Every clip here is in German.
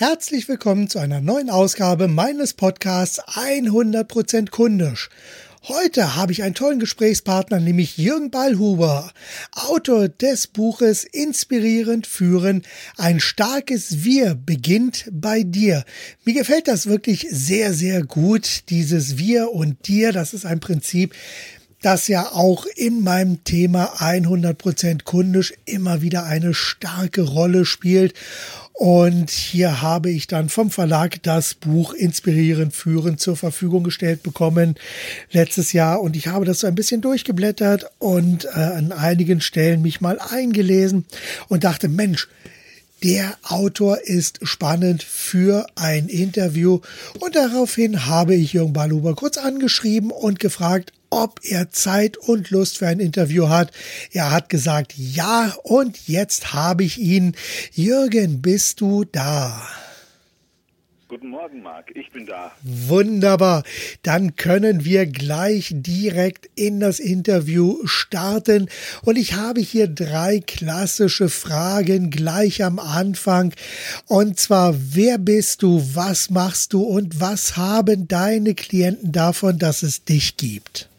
Herzlich willkommen zu einer neuen Ausgabe meines Podcasts 100% kundisch. Heute habe ich einen tollen Gesprächspartner, nämlich Jürgen Ballhuber, Autor des Buches Inspirierend führen. Ein starkes Wir beginnt bei dir. Mir gefällt das wirklich sehr, sehr gut, dieses Wir und dir. Das ist ein Prinzip, das ja auch in meinem Thema 100% kundisch immer wieder eine starke Rolle spielt. Und hier habe ich dann vom Verlag das Buch Inspirierend führen zur Verfügung gestellt bekommen letztes Jahr. Und ich habe das so ein bisschen durchgeblättert und äh, an einigen Stellen mich mal eingelesen und dachte, Mensch, der Autor ist spannend für ein Interview und daraufhin habe ich Jürgen Baluber kurz angeschrieben und gefragt, ob er Zeit und Lust für ein Interview hat. Er hat gesagt ja und jetzt habe ich ihn. Jürgen, bist du da? Guten Morgen, Marc. Ich bin da. Wunderbar. Dann können wir gleich direkt in das Interview starten. Und ich habe hier drei klassische Fragen gleich am Anfang. Und zwar, wer bist du, was machst du und was haben deine Klienten davon, dass es dich gibt?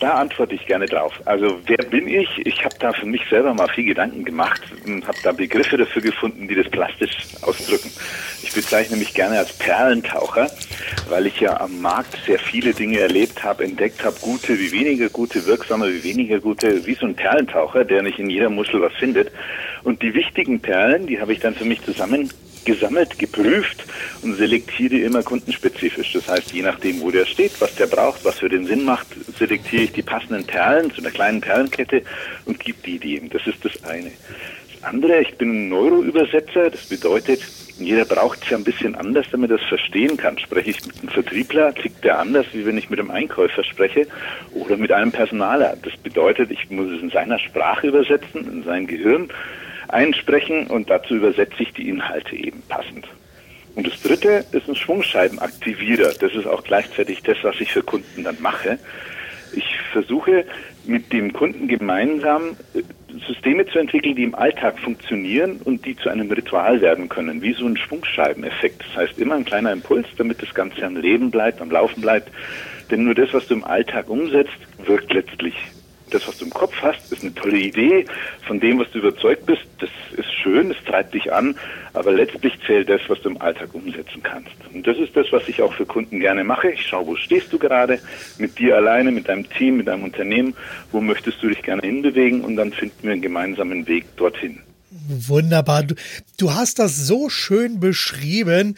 Da antworte ich gerne drauf. Also wer bin ich? Ich habe da für mich selber mal viel Gedanken gemacht und habe da Begriffe dafür gefunden, die das plastisch ausdrücken. Ich bezeichne mich gerne als Perlentaucher, weil ich ja am Markt sehr viele Dinge erlebt habe, entdeckt habe, gute wie weniger gute, wirksame wie weniger gute, wie so ein Perlentaucher, der nicht in jeder Muschel was findet. Und die wichtigen Perlen, die habe ich dann für mich zusammen gesammelt, geprüft und selektiere immer kundenspezifisch. Das heißt, je nachdem, wo der steht, was der braucht, was für den Sinn macht, selektiere ich die passenden Perlen zu einer kleinen Perlenkette und gebe die dem. Das ist das eine. Das andere, ich bin ein Neuroübersetzer, das bedeutet, jeder braucht es ja ein bisschen anders, damit er es verstehen kann. Spreche ich mit einem Vertriebler, tickt der anders, wie wenn ich mit einem Einkäufer spreche oder mit einem Personaler. Das bedeutet, ich muss es in seiner Sprache übersetzen, in sein Gehirn einsprechen und dazu übersetze ich die Inhalte eben passend. Und das dritte ist ein Schwungscheibenaktivierer. Das ist auch gleichzeitig das, was ich für Kunden dann mache. Ich versuche mit dem Kunden gemeinsam äh, Systeme zu entwickeln, die im Alltag funktionieren und die zu einem Ritual werden können, wie so ein Schwungscheibeneffekt. Das heißt immer ein kleiner Impuls, damit das Ganze am Leben bleibt, am Laufen bleibt. Denn nur das, was du im Alltag umsetzt, wirkt letztlich das, was du im Kopf hast, ist eine tolle Idee. Von dem, was du überzeugt bist, das ist schön, es treibt dich an, aber letztlich zählt das, was du im Alltag umsetzen kannst. Und das ist das, was ich auch für Kunden gerne mache. Ich schaue, wo stehst du gerade, mit dir alleine, mit deinem Team, mit deinem Unternehmen, wo möchtest du dich gerne hinbewegen und dann finden wir einen gemeinsamen Weg dorthin. Wunderbar. Du, du, hast das so schön beschrieben,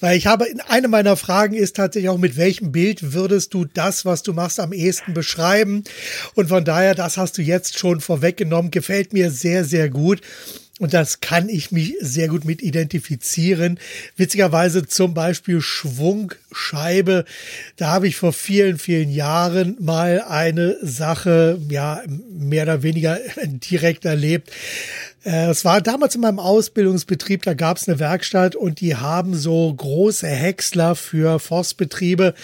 weil ich habe, eine meiner Fragen ist tatsächlich auch, mit welchem Bild würdest du das, was du machst, am ehesten beschreiben? Und von daher, das hast du jetzt schon vorweggenommen, gefällt mir sehr, sehr gut. Und das kann ich mich sehr gut mit identifizieren. Witzigerweise zum Beispiel Schwungscheibe. Da habe ich vor vielen, vielen Jahren mal eine Sache, ja, mehr oder weniger direkt erlebt. Äh, es war damals in meinem Ausbildungsbetrieb, da gab es eine Werkstatt und die haben so große Häcksler für Forstbetriebe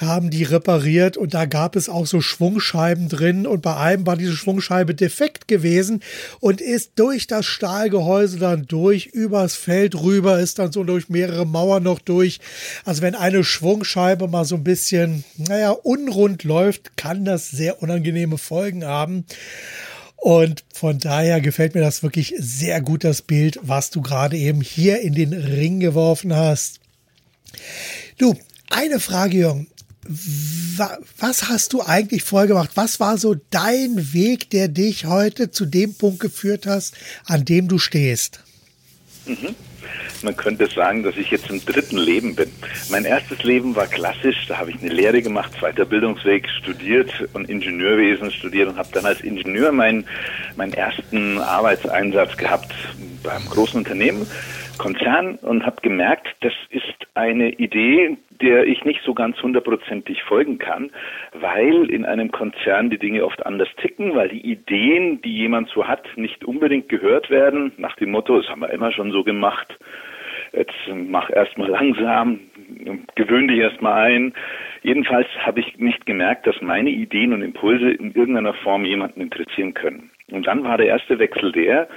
haben die repariert und da gab es auch so Schwungscheiben drin und bei einem war diese Schwungscheibe defekt gewesen und ist durch das Stahlgehäuse dann durch, übers Feld rüber, ist dann so durch mehrere Mauern noch durch. Also wenn eine Schwungscheibe mal so ein bisschen, naja, unrund läuft, kann das sehr unangenehme Folgen haben. Und von daher gefällt mir das wirklich sehr gut, das Bild, was du gerade eben hier in den Ring geworfen hast. Du, eine Frage, Jürgen was hast du eigentlich vorher gemacht? Was war so dein Weg, der dich heute zu dem Punkt geführt hast, an dem du stehst? Mhm. Man könnte sagen, dass ich jetzt im dritten Leben bin. Mein erstes Leben war klassisch. Da habe ich eine Lehre gemacht, zweiter Bildungsweg, studiert und Ingenieurwesen studiert und habe dann als Ingenieur meinen, meinen ersten Arbeitseinsatz gehabt beim großen Unternehmen, Konzern und habe gemerkt, das ist eine Idee, der ich nicht so ganz hundertprozentig folgen kann, weil in einem Konzern die Dinge oft anders ticken, weil die Ideen, die jemand so hat, nicht unbedingt gehört werden, nach dem Motto, das haben wir immer schon so gemacht, jetzt mach erstmal langsam, gewöhn dich erstmal ein. Jedenfalls habe ich nicht gemerkt, dass meine Ideen und Impulse in irgendeiner Form jemanden interessieren können. Und dann war der erste Wechsel der,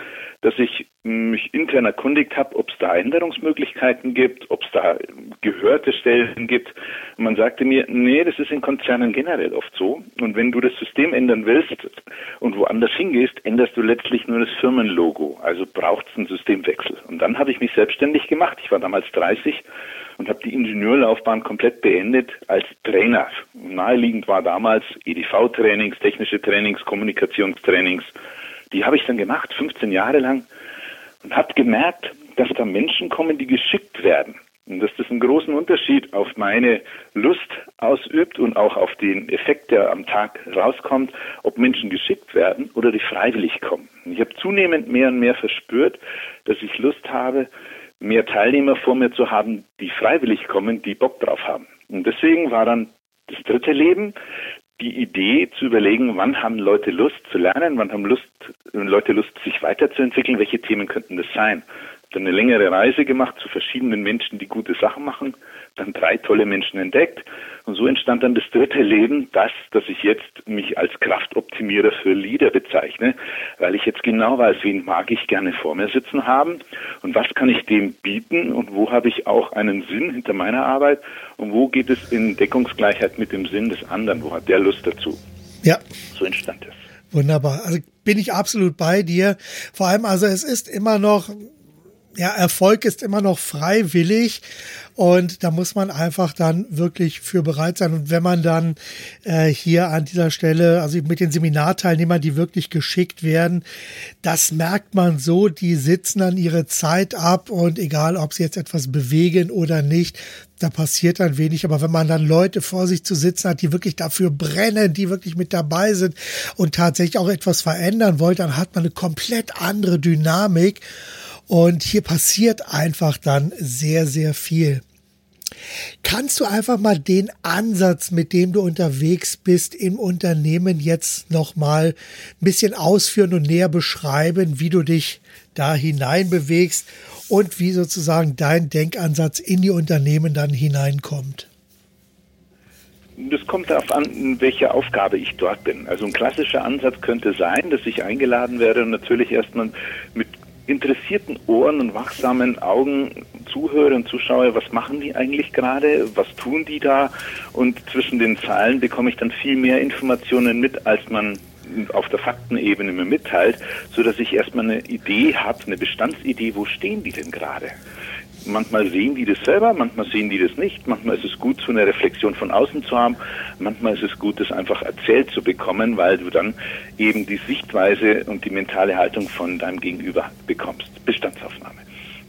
dass ich mich intern erkundigt habe, ob es da Änderungsmöglichkeiten gibt, ob es da gehörte Stellen gibt. Und man sagte mir, nee, das ist in Konzernen generell oft so. Und wenn du das System ändern willst und woanders hingehst, änderst du letztlich nur das Firmenlogo. Also braucht es einen Systemwechsel. Und dann habe ich mich selbstständig gemacht. Ich war damals 30 und habe die Ingenieurlaufbahn komplett beendet als Trainer. Naheliegend war damals EDV-Trainings, technische Trainings, Kommunikationstrainings. Die habe ich dann gemacht, 15 Jahre lang, und habe gemerkt, dass da Menschen kommen, die geschickt werden. Und dass das einen großen Unterschied auf meine Lust ausübt und auch auf den Effekt, der am Tag rauskommt, ob Menschen geschickt werden oder die freiwillig kommen. Ich habe zunehmend mehr und mehr verspürt, dass ich Lust habe, mehr Teilnehmer vor mir zu haben, die freiwillig kommen, die Bock drauf haben. Und deswegen war dann das dritte Leben die Idee zu überlegen, wann haben Leute Lust zu lernen, wann haben Lust, Leute Lust, sich weiterzuentwickeln, welche Themen könnten das sein? Dann eine längere Reise gemacht zu verschiedenen Menschen, die gute Sachen machen, dann drei tolle Menschen entdeckt und so entstand dann das dritte Leben, das, dass ich jetzt mich als Kraftoptimierer für Leader bezeichne, weil ich jetzt genau weiß, wen mag ich gerne vor mir sitzen haben und was kann ich dem bieten und wo habe ich auch einen Sinn hinter meiner Arbeit und wo geht es in Deckungsgleichheit mit dem Sinn des anderen, wo hat der Lust dazu. Ja. So entstand es. Wunderbar. Also bin ich absolut bei dir. Vor allem, also es ist immer noch, ja, Erfolg ist immer noch freiwillig und da muss man einfach dann wirklich für bereit sein. Und wenn man dann äh, hier an dieser Stelle, also mit den Seminarteilnehmern, die wirklich geschickt werden, das merkt man so, die sitzen dann ihre Zeit ab und egal, ob sie jetzt etwas bewegen oder nicht, da passiert dann wenig. Aber wenn man dann Leute vor sich zu sitzen hat, die wirklich dafür brennen, die wirklich mit dabei sind und tatsächlich auch etwas verändern wollen, dann hat man eine komplett andere Dynamik. Und hier passiert einfach dann sehr, sehr viel. Kannst du einfach mal den Ansatz, mit dem du unterwegs bist im Unternehmen jetzt noch mal ein bisschen ausführen und näher beschreiben, wie du dich da hineinbewegst und wie sozusagen dein Denkansatz in die Unternehmen dann hineinkommt? Das kommt darauf an, in welcher Aufgabe ich dort bin. Also ein klassischer Ansatz könnte sein, dass ich eingeladen werde und natürlich erstmal mit interessierten Ohren und wachsamen Augen zuhöre und zuschaue, was machen die eigentlich gerade, was tun die da? Und zwischen den Zahlen bekomme ich dann viel mehr Informationen mit, als man auf der Faktenebene mir mitteilt, so dass ich erstmal eine Idee habe, eine Bestandsidee, wo stehen die denn gerade? Manchmal sehen die das selber, manchmal sehen die das nicht. Manchmal ist es gut, so eine Reflexion von außen zu haben. Manchmal ist es gut, das einfach erzählt zu bekommen, weil du dann eben die Sichtweise und die mentale Haltung von deinem Gegenüber bekommst. Bestandsaufnahme.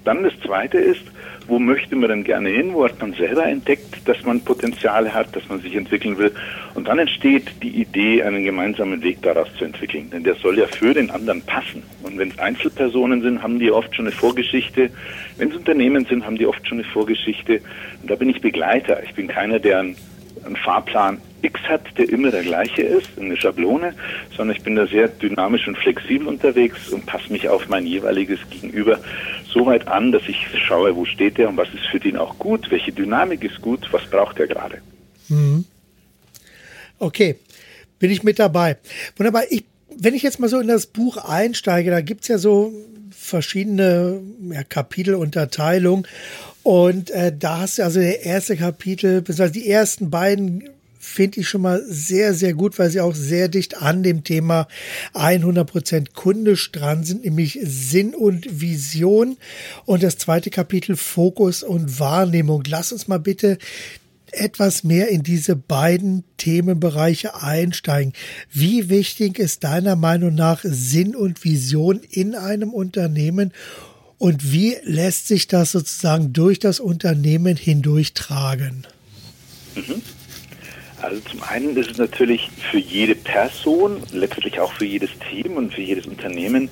Dann das Zweite ist, wo möchte man denn gerne hin? Wo hat man selber entdeckt, dass man Potenziale hat, dass man sich entwickeln will? Und dann entsteht die Idee, einen gemeinsamen Weg daraus zu entwickeln. Denn der soll ja für den anderen passen. Und wenn es Einzelpersonen sind, haben die oft schon eine Vorgeschichte. Wenn es Unternehmen sind, haben die oft schon eine Vorgeschichte. Und da bin ich Begleiter. Ich bin keiner, der einen, einen Fahrplan X hat, der immer der gleiche ist, eine Schablone, sondern ich bin da sehr dynamisch und flexibel unterwegs und passe mich auf mein jeweiliges Gegenüber so weit an, dass ich schaue, wo steht er und was ist für den auch gut, welche Dynamik ist gut, was braucht er gerade. Mhm. Okay, bin ich mit dabei. Wunderbar. Ich, wenn ich jetzt mal so in das Buch einsteige, da gibt es ja so verschiedene ja, Kapitelunterteilungen. Und äh, da hast du also der erste Kapitel, beziehungsweise die ersten beiden finde ich schon mal sehr, sehr gut, weil sie auch sehr dicht an dem Thema 100% kundisch dran sind, nämlich Sinn und Vision. Und das zweite Kapitel Fokus und Wahrnehmung. Lass uns mal bitte etwas mehr in diese beiden Themenbereiche einsteigen. Wie wichtig ist deiner Meinung nach Sinn und Vision in einem Unternehmen und wie lässt sich das sozusagen durch das Unternehmen hindurch tragen? Mhm. Also zum einen ist es natürlich für jede Person, letztlich auch für jedes Team und für jedes Unternehmen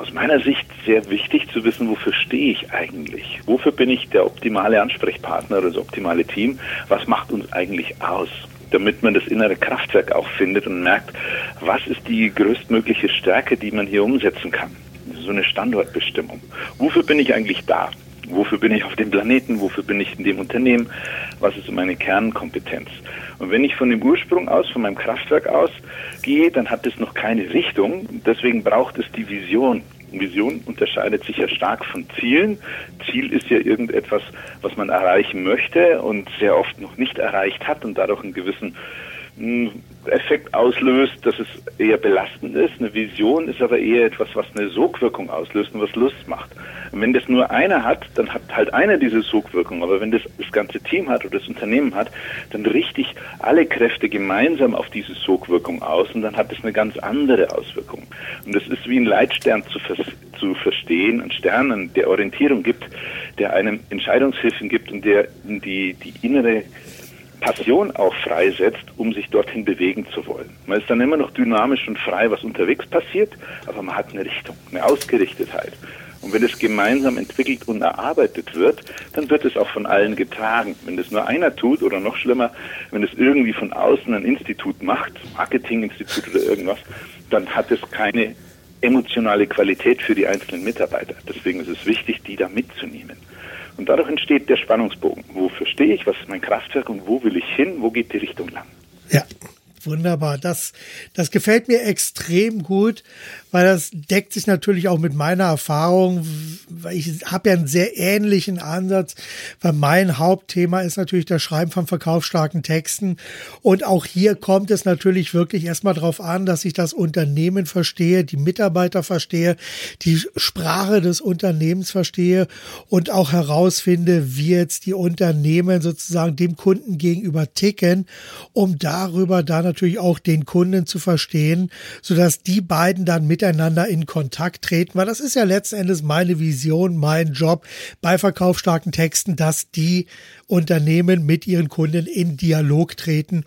aus meiner Sicht sehr wichtig zu wissen, wofür stehe ich eigentlich? Wofür bin ich der optimale Ansprechpartner oder das optimale Team? Was macht uns eigentlich aus? Damit man das innere Kraftwerk auch findet und merkt, was ist die größtmögliche Stärke, die man hier umsetzen kann? So eine Standortbestimmung. Wofür bin ich eigentlich da? Wofür bin ich auf dem Planeten? Wofür bin ich in dem Unternehmen? Was ist meine Kernkompetenz? Und wenn ich von dem Ursprung aus, von meinem Kraftwerk aus gehe, dann hat es noch keine Richtung. Deswegen braucht es die Vision. Vision unterscheidet sich ja stark von Zielen. Ziel ist ja irgendetwas, was man erreichen möchte und sehr oft noch nicht erreicht hat und dadurch einen gewissen hm, Effekt auslöst, dass es eher belastend ist. Eine Vision ist aber eher etwas, was eine Sogwirkung auslöst und was Lust macht. Und wenn das nur einer hat, dann hat halt einer diese Sogwirkung. Aber wenn das das ganze Team hat oder das Unternehmen hat, dann richte ich alle Kräfte gemeinsam auf diese Sogwirkung aus und dann hat es eine ganz andere Auswirkung. Und das ist wie ein Leitstern zu, vers zu verstehen, ein Stern, der Orientierung gibt, der einem Entscheidungshilfen gibt und der die, die innere Passion auch freisetzt, um sich dorthin bewegen zu wollen. Man ist dann immer noch dynamisch und frei, was unterwegs passiert, aber man hat eine Richtung, eine Ausgerichtetheit. Und wenn es gemeinsam entwickelt und erarbeitet wird, dann wird es auch von allen getragen. Wenn das nur einer tut oder noch schlimmer, wenn es irgendwie von außen ein Institut macht, Marketinginstitut oder irgendwas, dann hat es keine emotionale Qualität für die einzelnen Mitarbeiter. Deswegen ist es wichtig, die da mitzunehmen. Und dadurch entsteht der Spannungsbogen. Wofür stehe ich? Was ist mein Kraftwerk? Und wo will ich hin? Wo geht die Richtung lang? Ja, Wunderbar, das, das gefällt mir extrem gut, weil das deckt sich natürlich auch mit meiner Erfahrung. Ich habe ja einen sehr ähnlichen Ansatz, weil mein Hauptthema ist natürlich das Schreiben von verkaufsstarken Texten. Und auch hier kommt es natürlich wirklich erstmal darauf an, dass ich das Unternehmen verstehe, die Mitarbeiter verstehe, die Sprache des Unternehmens verstehe und auch herausfinde, wie jetzt die Unternehmen sozusagen dem Kunden gegenüber ticken, um darüber dann natürlich auch den Kunden zu verstehen, sodass die beiden dann miteinander in Kontakt treten, weil das ist ja letzten Endes meine Vision, mein Job bei verkaufsstarken Texten, dass die Unternehmen mit ihren Kunden in Dialog treten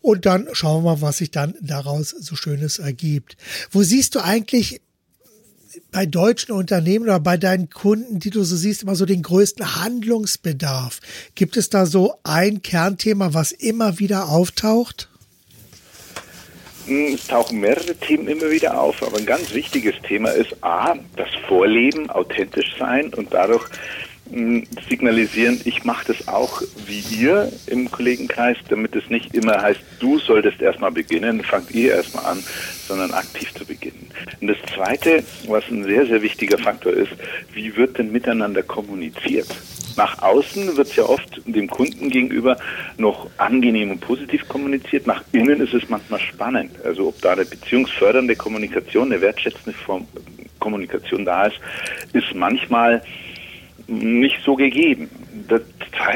und dann schauen wir mal, was sich dann daraus so Schönes ergibt. Wo siehst du eigentlich bei deutschen Unternehmen oder bei deinen Kunden, die du so siehst, immer so den größten Handlungsbedarf? Gibt es da so ein Kernthema, was immer wieder auftaucht? Hm, es tauchen mehrere Themen immer wieder auf, aber ein ganz wichtiges Thema ist A, das Vorleben, authentisch sein und dadurch hm, signalisieren, ich mache das auch wie ihr im Kollegenkreis, damit es nicht immer heißt, du solltest erstmal beginnen, fangt ihr erstmal an, sondern aktiv zu beginnen. Und das Zweite, was ein sehr, sehr wichtiger Faktor ist, wie wird denn miteinander kommuniziert? Nach außen wird es ja oft dem Kunden gegenüber noch angenehm und positiv kommuniziert. Nach innen ist es manchmal spannend. Also ob da eine beziehungsfördernde Kommunikation, eine wertschätzende Form Kommunikation da ist, ist manchmal nicht so gegeben. Der,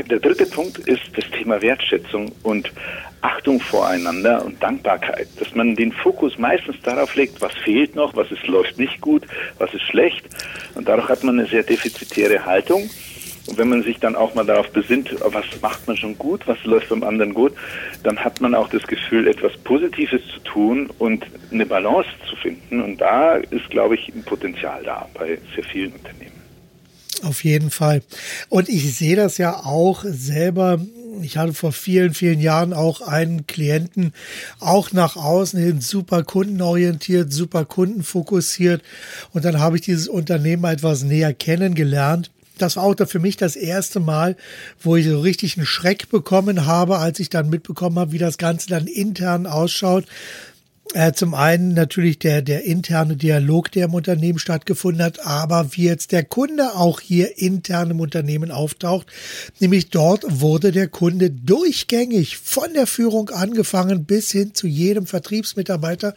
der dritte Punkt ist das Thema Wertschätzung und Achtung voreinander und Dankbarkeit, dass man den Fokus meistens darauf legt, was fehlt noch, was ist, läuft nicht gut, was ist schlecht und dadurch hat man eine sehr defizitäre Haltung und wenn man sich dann auch mal darauf besinnt, was macht man schon gut, was läuft beim anderen gut, dann hat man auch das Gefühl, etwas Positives zu tun und eine Balance zu finden. Und da ist, glaube ich, ein Potenzial da bei sehr vielen Unternehmen. Auf jeden Fall. Und ich sehe das ja auch selber. Ich hatte vor vielen, vielen Jahren auch einen Klienten, auch nach außen hin super kundenorientiert, super kundenfokussiert. Und dann habe ich dieses Unternehmen etwas näher kennengelernt das war auch für mich das erste Mal, wo ich so richtig einen Schreck bekommen habe, als ich dann mitbekommen habe, wie das Ganze dann intern ausschaut. Äh, zum einen natürlich der, der interne Dialog, der im Unternehmen stattgefunden hat, aber wie jetzt der Kunde auch hier intern im Unternehmen auftaucht. Nämlich dort wurde der Kunde durchgängig von der Führung angefangen bis hin zu jedem Vertriebsmitarbeiter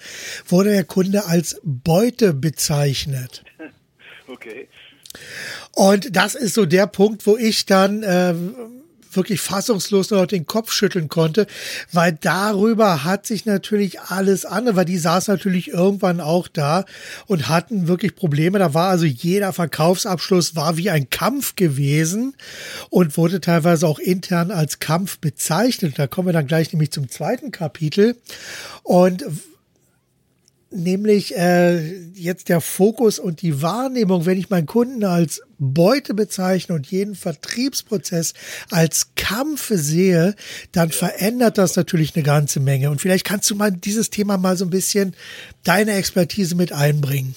wurde der Kunde als Beute bezeichnet. Okay. Und das ist so der Punkt, wo ich dann äh, wirklich fassungslos noch den Kopf schütteln konnte, weil darüber hat sich natürlich alles an, weil die saß natürlich irgendwann auch da und hatten wirklich Probleme. Da war also jeder Verkaufsabschluss war wie ein Kampf gewesen und wurde teilweise auch intern als Kampf bezeichnet. Da kommen wir dann gleich nämlich zum zweiten Kapitel. Und nämlich äh, jetzt der Fokus und die Wahrnehmung, wenn ich meinen Kunden als Beute bezeichne und jeden Vertriebsprozess als Kampf sehe, dann verändert das natürlich eine ganze Menge. Und vielleicht kannst du mal dieses Thema mal so ein bisschen deine Expertise mit einbringen.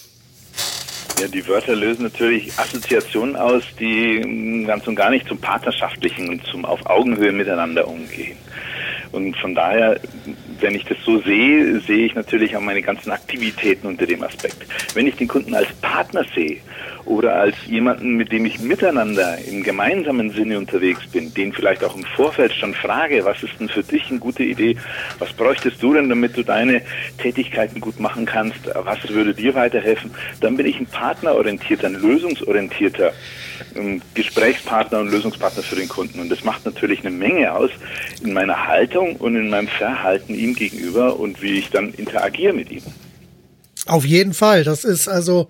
Ja, die Wörter lösen natürlich Assoziationen aus, die ganz und gar nicht zum Partnerschaftlichen und zum auf Augenhöhe miteinander umgehen. Und von daher wenn ich das so sehe, sehe ich natürlich auch meine ganzen Aktivitäten unter dem Aspekt. Wenn ich den Kunden als Partner sehe oder als jemanden, mit dem ich miteinander im gemeinsamen Sinne unterwegs bin, den vielleicht auch im Vorfeld schon frage, was ist denn für dich eine gute Idee, was bräuchtest du denn, damit du deine Tätigkeiten gut machen kannst, was würde dir weiterhelfen, dann bin ich ein partnerorientierter, ein lösungsorientierter ähm, Gesprächspartner und Lösungspartner für den Kunden. Und das macht natürlich eine Menge aus in meiner Haltung und in meinem Verhalten ihm gegenüber und wie ich dann interagiere mit ihm. Auf jeden Fall. Das ist also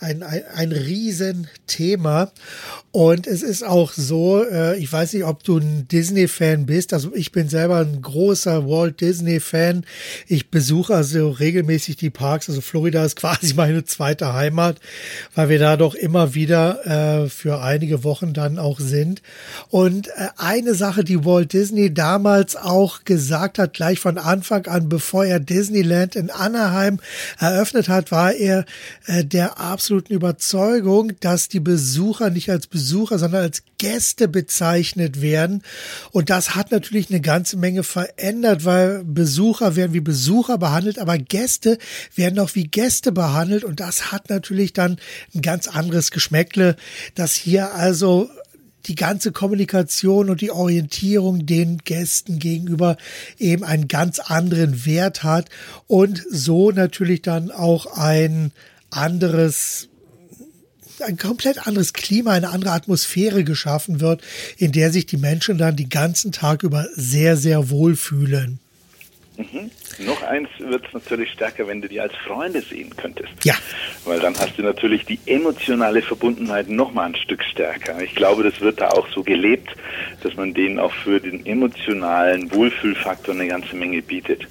ein, ein, ein Riesenthema. Und es ist auch so, äh, ich weiß nicht, ob du ein Disney-Fan bist. Also ich bin selber ein großer Walt Disney-Fan. Ich besuche also regelmäßig die Parks. Also Florida ist quasi meine zweite Heimat, weil wir da doch immer wieder äh, für einige Wochen dann auch sind. Und äh, eine Sache, die Walt Disney damals auch gesagt hat, gleich von Anfang an, bevor er Disneyland in Anaheim eröffnet hat, war er äh, der absoluten Überzeugung, dass die Besucher nicht als Besucher, sondern als Gäste bezeichnet werden. Und das hat natürlich eine ganze Menge verändert, weil Besucher werden wie Besucher behandelt, aber Gäste werden auch wie Gäste behandelt. Und das hat natürlich dann ein ganz anderes Geschmäckle, dass hier also die ganze Kommunikation und die Orientierung den Gästen gegenüber eben einen ganz anderen Wert hat und so natürlich dann auch ein anderes ein komplett anderes Klima, eine andere Atmosphäre geschaffen wird, in der sich die Menschen dann den ganzen Tag über sehr, sehr wohl fühlen. Mhm. Noch eins wird es natürlich stärker, wenn du die als Freunde sehen könntest. Ja. Weil dann hast du natürlich die emotionale Verbundenheit noch mal ein Stück stärker. Ich glaube, das wird da auch so gelebt, dass man denen auch für den emotionalen Wohlfühlfaktor eine ganze Menge bietet.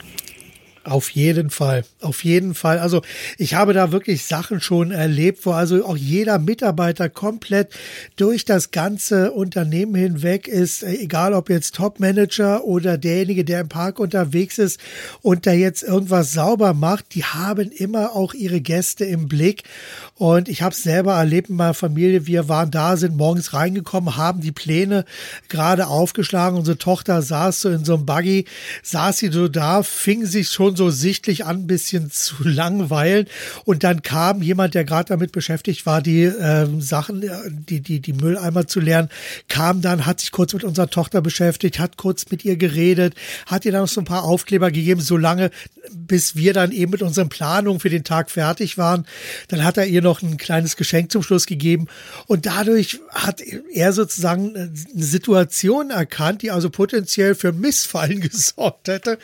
Auf jeden Fall, auf jeden Fall. Also ich habe da wirklich Sachen schon erlebt, wo also auch jeder Mitarbeiter komplett durch das ganze Unternehmen hinweg ist, äh, egal ob jetzt Topmanager oder derjenige, der im Park unterwegs ist und da jetzt irgendwas sauber macht, die haben immer auch ihre Gäste im Blick. Und ich habe es selber erlebt in meiner Familie. Wir waren da, sind morgens reingekommen, haben die Pläne gerade aufgeschlagen. Unsere Tochter saß so in so einem Buggy, saß sie so da, fing sich schon so sichtlich an, ein bisschen zu langweilen. Und dann kam jemand, der gerade damit beschäftigt war, die äh, Sachen, die, die, die Mülleimer zu lernen, kam dann, hat sich kurz mit unserer Tochter beschäftigt, hat kurz mit ihr geredet, hat ihr dann noch so ein paar Aufkleber gegeben, so lange, bis wir dann eben mit unseren Planungen für den Tag fertig waren. Dann hat er ihr noch ein kleines Geschenk zum Schluss gegeben. Und dadurch hat er sozusagen eine Situation erkannt, die also potenziell für Missfallen gesorgt hätte,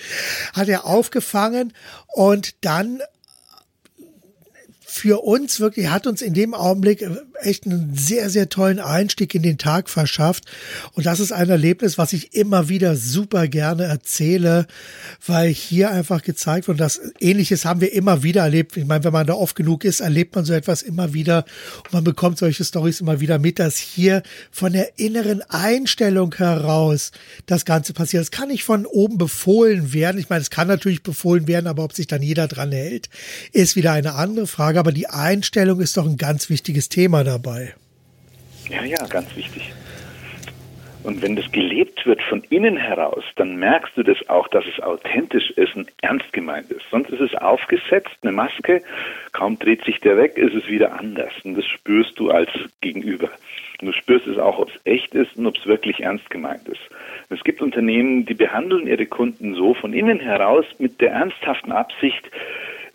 hat er aufgefangen und dann für uns wirklich, hat uns in dem Augenblick echt einen sehr, sehr tollen Einstieg in den Tag verschafft. Und das ist ein Erlebnis, was ich immer wieder super gerne erzähle, weil hier einfach gezeigt wird, dass ähnliches haben wir immer wieder erlebt. Ich meine, wenn man da oft genug ist, erlebt man so etwas immer wieder und man bekommt solche Stories immer wieder mit, dass hier von der inneren Einstellung heraus das Ganze passiert. Es kann nicht von oben befohlen werden. Ich meine, es kann natürlich befohlen werden, aber ob sich dann jeder dran hält, ist wieder eine andere Frage aber die Einstellung ist doch ein ganz wichtiges Thema dabei. Ja, ja, ganz wichtig. Und wenn das gelebt wird von innen heraus, dann merkst du das auch, dass es authentisch ist und ernst gemeint ist. Sonst ist es aufgesetzt, eine Maske, kaum dreht sich der weg, ist es wieder anders. Und das spürst du als Gegenüber. Und du spürst es auch, ob es echt ist und ob es wirklich ernst gemeint ist. Es gibt Unternehmen, die behandeln ihre Kunden so von innen heraus mit der ernsthaften Absicht,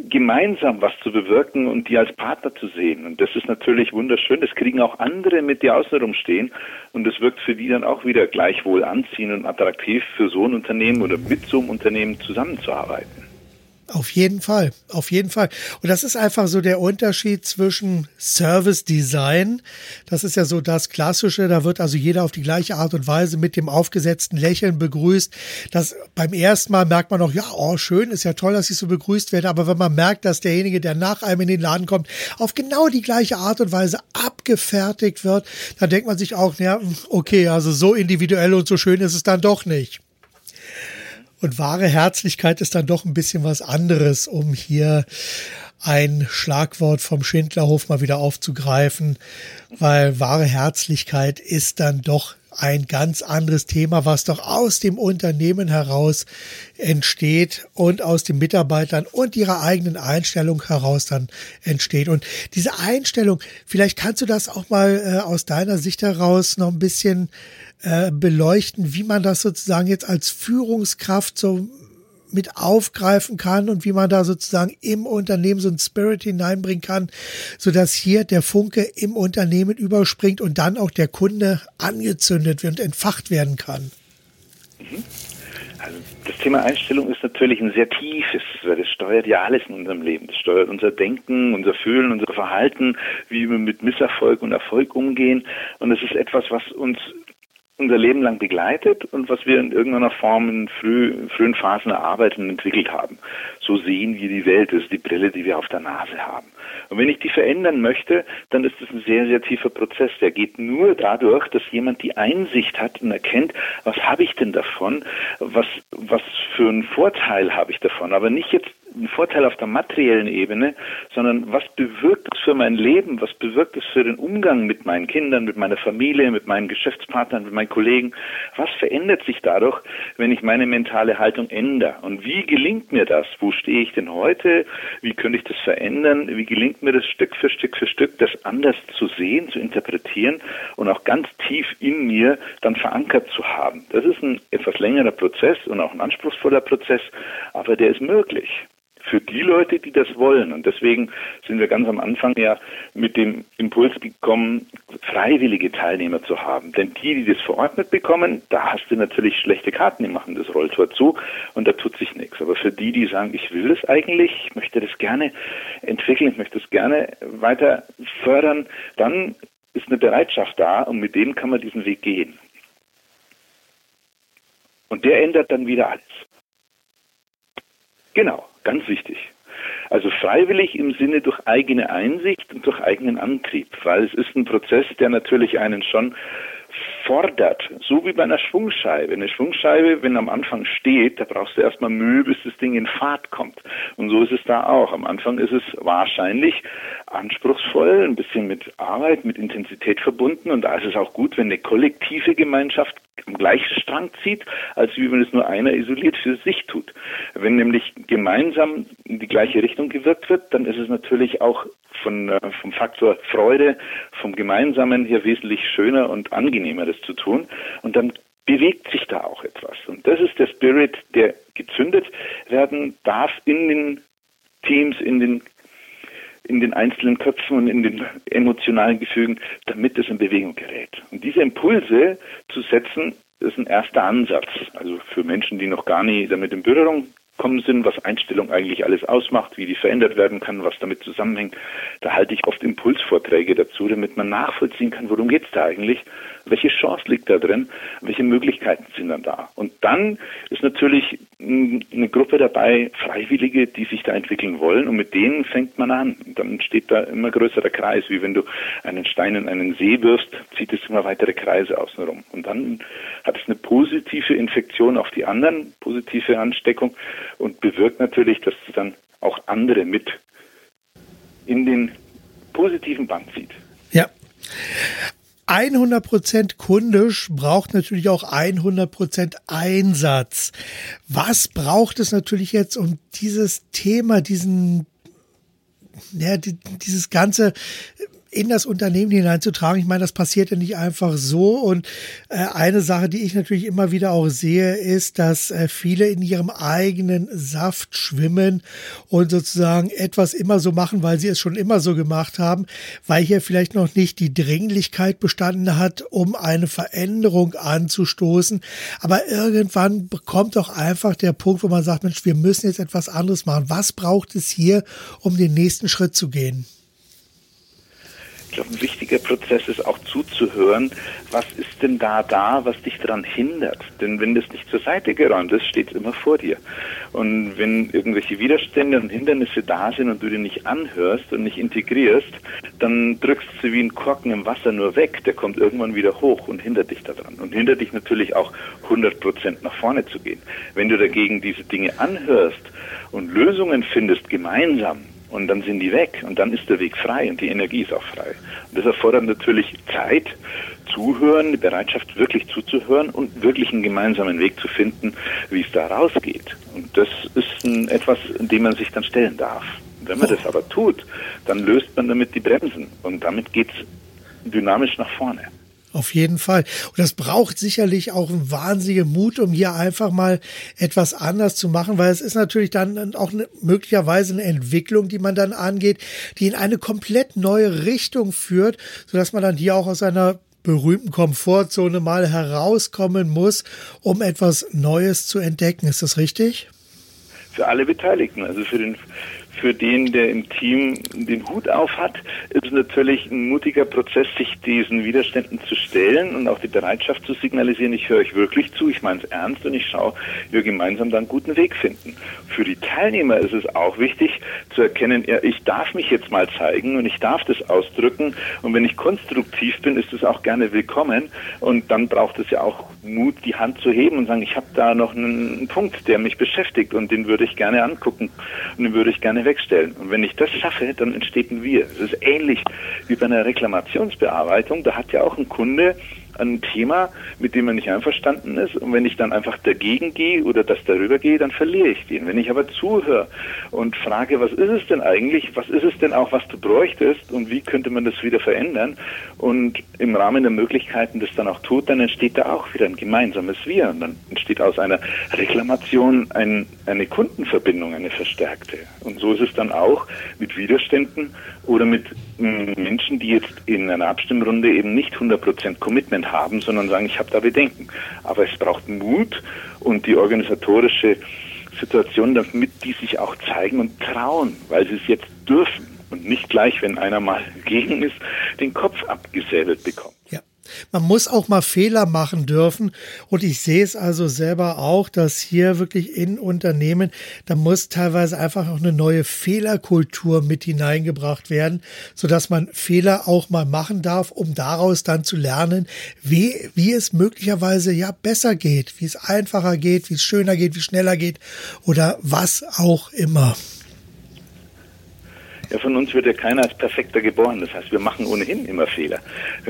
gemeinsam was zu bewirken und die als Partner zu sehen. Und das ist natürlich wunderschön. Das kriegen auch andere mit, die außenrum stehen. Und das wirkt für die dann auch wieder gleichwohl anziehend und attraktiv für so ein Unternehmen oder mit so einem Unternehmen zusammenzuarbeiten. Auf jeden Fall, auf jeden Fall. Und das ist einfach so der Unterschied zwischen Service Design. Das ist ja so das Klassische. Da wird also jeder auf die gleiche Art und Weise mit dem aufgesetzten Lächeln begrüßt. Das beim ersten Mal merkt man noch, ja, oh, schön, ist ja toll, dass ich so begrüßt werde. Aber wenn man merkt, dass derjenige, der nach einem in den Laden kommt, auf genau die gleiche Art und Weise abgefertigt wird, dann denkt man sich auch, ja, okay, also so individuell und so schön ist es dann doch nicht. Und wahre Herzlichkeit ist dann doch ein bisschen was anderes, um hier ein Schlagwort vom Schindlerhof mal wieder aufzugreifen, weil wahre Herzlichkeit ist dann doch ein ganz anderes Thema, was doch aus dem Unternehmen heraus entsteht und aus den Mitarbeitern und ihrer eigenen Einstellung heraus dann entsteht. Und diese Einstellung, vielleicht kannst du das auch mal äh, aus deiner Sicht heraus noch ein bisschen äh, beleuchten, wie man das sozusagen jetzt als Führungskraft so mit aufgreifen kann und wie man da sozusagen im Unternehmen so ein Spirit hineinbringen kann, so dass hier der Funke im Unternehmen überspringt und dann auch der Kunde angezündet wird und entfacht werden kann. Mhm. Also das Thema Einstellung ist natürlich ein sehr tiefes, weil das steuert ja alles in unserem Leben. Das steuert unser Denken, unser Fühlen, unser Verhalten, wie wir mit Misserfolg und Erfolg umgehen. Und es ist etwas, was uns unser Leben lang begleitet und was wir in irgendeiner Form in früh, frühen Phasen erarbeitet und entwickelt haben. So sehen wir die Welt, das ist die Brille, die wir auf der Nase haben. Und wenn ich die verändern möchte, dann ist das ein sehr, sehr tiefer Prozess. Der geht nur dadurch, dass jemand die Einsicht hat und erkennt, was habe ich denn davon, was, was für einen Vorteil habe ich davon, aber nicht jetzt einen Vorteil auf der materiellen Ebene, sondern was bewirkt es für mein Leben, was bewirkt es für den Umgang mit meinen Kindern, mit meiner Familie, mit meinen Geschäftspartnern, mit meinen Kollegen, was verändert sich dadurch, wenn ich meine mentale Haltung ändere? Und wie gelingt mir das, wo stehe ich denn heute, wie könnte ich das verändern, wie mir das Stück für Stück für Stück, das anders zu sehen, zu interpretieren und auch ganz tief in mir dann verankert zu haben. Das ist ein etwas längerer Prozess und auch ein anspruchsvoller Prozess, aber der ist möglich für die Leute, die das wollen. Und deswegen sind wir ganz am Anfang ja mit dem Impuls gekommen, freiwillige Teilnehmer zu haben. Denn die, die das verordnet bekommen, da hast du natürlich schlechte Karten, die machen das Rolltor zu und da tut sich nichts. Aber für die, die sagen, ich will das eigentlich, ich möchte das gerne entwickeln, ich möchte das gerne weiter fördern, dann ist eine Bereitschaft da und mit denen kann man diesen Weg gehen. Und der ändert dann wieder alles. Genau. Ganz wichtig. Also freiwillig im Sinne durch eigene Einsicht und durch eigenen Antrieb, weil es ist ein Prozess, der natürlich einen schon fordert, so wie bei einer Schwungscheibe. Eine Schwungscheibe, wenn am Anfang steht, da brauchst du erstmal Mühe, bis das Ding in Fahrt kommt. Und so ist es da auch. Am Anfang ist es wahrscheinlich anspruchsvoll, ein bisschen mit Arbeit, mit Intensität verbunden. Und da ist es auch gut, wenn eine kollektive Gemeinschaft am gleichen Strang zieht, als wie wenn es nur einer isoliert für sich tut. Wenn nämlich gemeinsam in die gleiche Richtung gewirkt wird, dann ist es natürlich auch von, äh, vom Faktor Freude, vom Gemeinsamen hier wesentlich schöner und angenehmer, das zu tun. Und dann bewegt sich da auch etwas. Und das ist der Spirit, der gezündet werden darf in den Teams, in den in den einzelnen Köpfen und in den emotionalen Gefügen, damit es in Bewegung gerät. Und diese Impulse zu setzen, ist ein erster Ansatz. Also für Menschen, die noch gar nie damit in Berührung gekommen sind, was Einstellung eigentlich alles ausmacht, wie die verändert werden kann, was damit zusammenhängt. Da halte ich oft Impulsvorträge dazu, damit man nachvollziehen kann, worum geht es da eigentlich, welche Chance liegt da drin, welche Möglichkeiten sind dann da. Und dann ist natürlich eine Gruppe dabei, Freiwillige, die sich da entwickeln wollen und mit denen fängt man an. Und dann entsteht da immer größerer Kreis, wie wenn du einen Stein in einen See wirfst, zieht es immer weitere Kreise außenrum. Und dann hat es eine positive Infektion auf die anderen, positive Ansteckung und bewirkt natürlich, dass es dann auch andere mit in den positiven Band zieht. Ja. 100% kundisch braucht natürlich auch 100% Einsatz. Was braucht es natürlich jetzt, um dieses Thema, diesen, ja, dieses ganze in das Unternehmen hineinzutragen. Ich meine, das passiert ja nicht einfach so. Und äh, eine Sache, die ich natürlich immer wieder auch sehe, ist, dass äh, viele in ihrem eigenen Saft schwimmen und sozusagen etwas immer so machen, weil sie es schon immer so gemacht haben, weil hier vielleicht noch nicht die Dringlichkeit bestanden hat, um eine Veränderung anzustoßen. Aber irgendwann kommt doch einfach der Punkt, wo man sagt, Mensch, wir müssen jetzt etwas anderes machen. Was braucht es hier, um den nächsten Schritt zu gehen? Ich glaube, ein wichtiger Prozess ist auch zuzuhören, was ist denn da da, was dich daran hindert. Denn wenn das nicht zur Seite geräumt ist, steht es immer vor dir. Und wenn irgendwelche Widerstände und Hindernisse da sind und du die nicht anhörst und nicht integrierst, dann drückst du wie ein Korken im Wasser nur weg. Der kommt irgendwann wieder hoch und hindert dich daran. Und hindert dich natürlich auch 100 Prozent nach vorne zu gehen. Wenn du dagegen diese Dinge anhörst und Lösungen findest gemeinsam, und dann sind die weg und dann ist der Weg frei und die Energie ist auch frei. Und das erfordert natürlich Zeit, Zuhören, die Bereitschaft wirklich zuzuhören und wirklich einen gemeinsamen Weg zu finden, wie es da rausgeht. Und das ist ein, etwas, dem man sich dann stellen darf. Wenn man das aber tut, dann löst man damit die Bremsen und damit geht's dynamisch nach vorne. Auf jeden Fall. Und das braucht sicherlich auch einen wahnsinnigen Mut, um hier einfach mal etwas anders zu machen, weil es ist natürlich dann auch eine, möglicherweise eine Entwicklung, die man dann angeht, die in eine komplett neue Richtung führt, sodass man dann hier auch aus einer berühmten Komfortzone mal herauskommen muss, um etwas Neues zu entdecken. Ist das richtig? Für alle Beteiligten, also für den für den, der im Team den Hut auf hat, ist es natürlich ein mutiger Prozess, sich diesen Widerständen zu stellen und auch die Bereitschaft zu signalisieren, ich höre euch wirklich zu, ich meine es ernst und ich schaue, wir gemeinsam da einen guten Weg finden. Für die Teilnehmer ist es auch wichtig zu erkennen, ja, ich darf mich jetzt mal zeigen und ich darf das ausdrücken und wenn ich konstruktiv bin, ist es auch gerne willkommen und dann braucht es ja auch Mut, die Hand zu heben und sagen, ich habe da noch einen Punkt, der mich beschäftigt und den würde ich gerne angucken und den würde ich gerne wegstellen. Und wenn ich das schaffe, dann entsteht ein Wir. Es ist ähnlich wie bei einer Reklamationsbearbeitung. Da hat ja auch ein Kunde ein Thema, mit dem er nicht einverstanden ist. Und wenn ich dann einfach dagegen gehe oder das darüber gehe, dann verliere ich den. Wenn ich aber zuhöre und frage, was ist es denn eigentlich, was ist es denn auch, was du bräuchtest und wie könnte man das wieder verändern und im Rahmen der Möglichkeiten das dann auch tut, dann entsteht da auch wieder ein gemeinsames Wir. Und dann entsteht aus einer Reklamation ein, eine Kundenverbindung, eine verstärkte. Und so ist es dann auch mit Widerständen oder mit mm, Menschen, die jetzt in einer Abstimmrunde eben nicht 100% Commitment haben, sondern sagen, ich habe da Bedenken. Aber es braucht Mut und die organisatorische Situation, damit die sich auch zeigen und trauen, weil sie es jetzt dürfen und nicht gleich, wenn einer mal gegen ist, den Kopf abgesäbelt bekommen. Ja. Man muss auch mal Fehler machen dürfen. Und ich sehe es also selber auch, dass hier wirklich in Unternehmen, da muss teilweise einfach auch eine neue Fehlerkultur mit hineingebracht werden, sodass man Fehler auch mal machen darf, um daraus dann zu lernen, wie, wie es möglicherweise ja besser geht, wie es einfacher geht, wie es schöner geht, wie schneller geht oder was auch immer. Ja, von uns wird ja keiner als Perfekter geboren. Das heißt, wir machen ohnehin immer Fehler.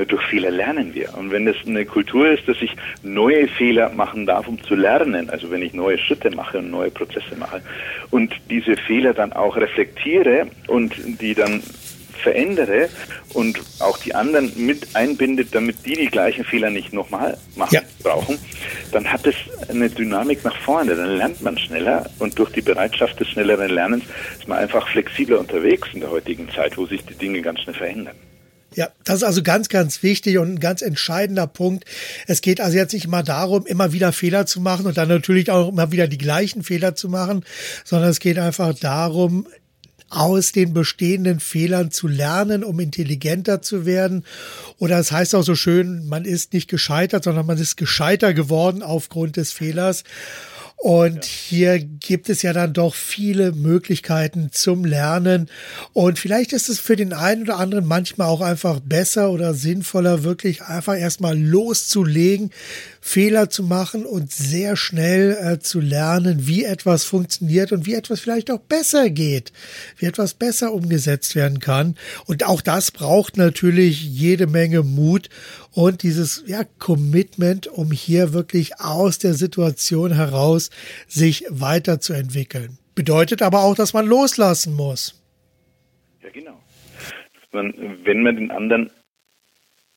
Durch Fehler lernen wir. Und wenn es eine Kultur ist, dass ich neue Fehler machen darf, um zu lernen, also wenn ich neue Schritte mache und neue Prozesse mache und diese Fehler dann auch reflektiere und die dann verändere und auch die anderen mit einbindet, damit die die gleichen Fehler nicht nochmal machen ja. brauchen, dann hat es eine Dynamik nach vorne. Dann lernt man schneller und durch die Bereitschaft des schnelleren Lernens ist man einfach flexibler unterwegs in der heutigen Zeit, wo sich die Dinge ganz schnell verändern. Ja, das ist also ganz, ganz wichtig und ein ganz entscheidender Punkt. Es geht also jetzt nicht immer darum, immer wieder Fehler zu machen und dann natürlich auch immer wieder die gleichen Fehler zu machen, sondern es geht einfach darum, aus den bestehenden Fehlern zu lernen, um intelligenter zu werden. Oder es heißt auch so schön, man ist nicht gescheitert, sondern man ist gescheiter geworden aufgrund des Fehlers. Und ja. hier gibt es ja dann doch viele Möglichkeiten zum Lernen. Und vielleicht ist es für den einen oder anderen manchmal auch einfach besser oder sinnvoller, wirklich einfach erstmal loszulegen, Fehler zu machen und sehr schnell äh, zu lernen, wie etwas funktioniert und wie etwas vielleicht auch besser geht, wie etwas besser umgesetzt werden kann. Und auch das braucht natürlich jede Menge Mut und dieses ja, Commitment, um hier wirklich aus der Situation heraus sich weiterzuentwickeln. Bedeutet aber auch, dass man loslassen muss. Ja, genau. Man, wenn man den anderen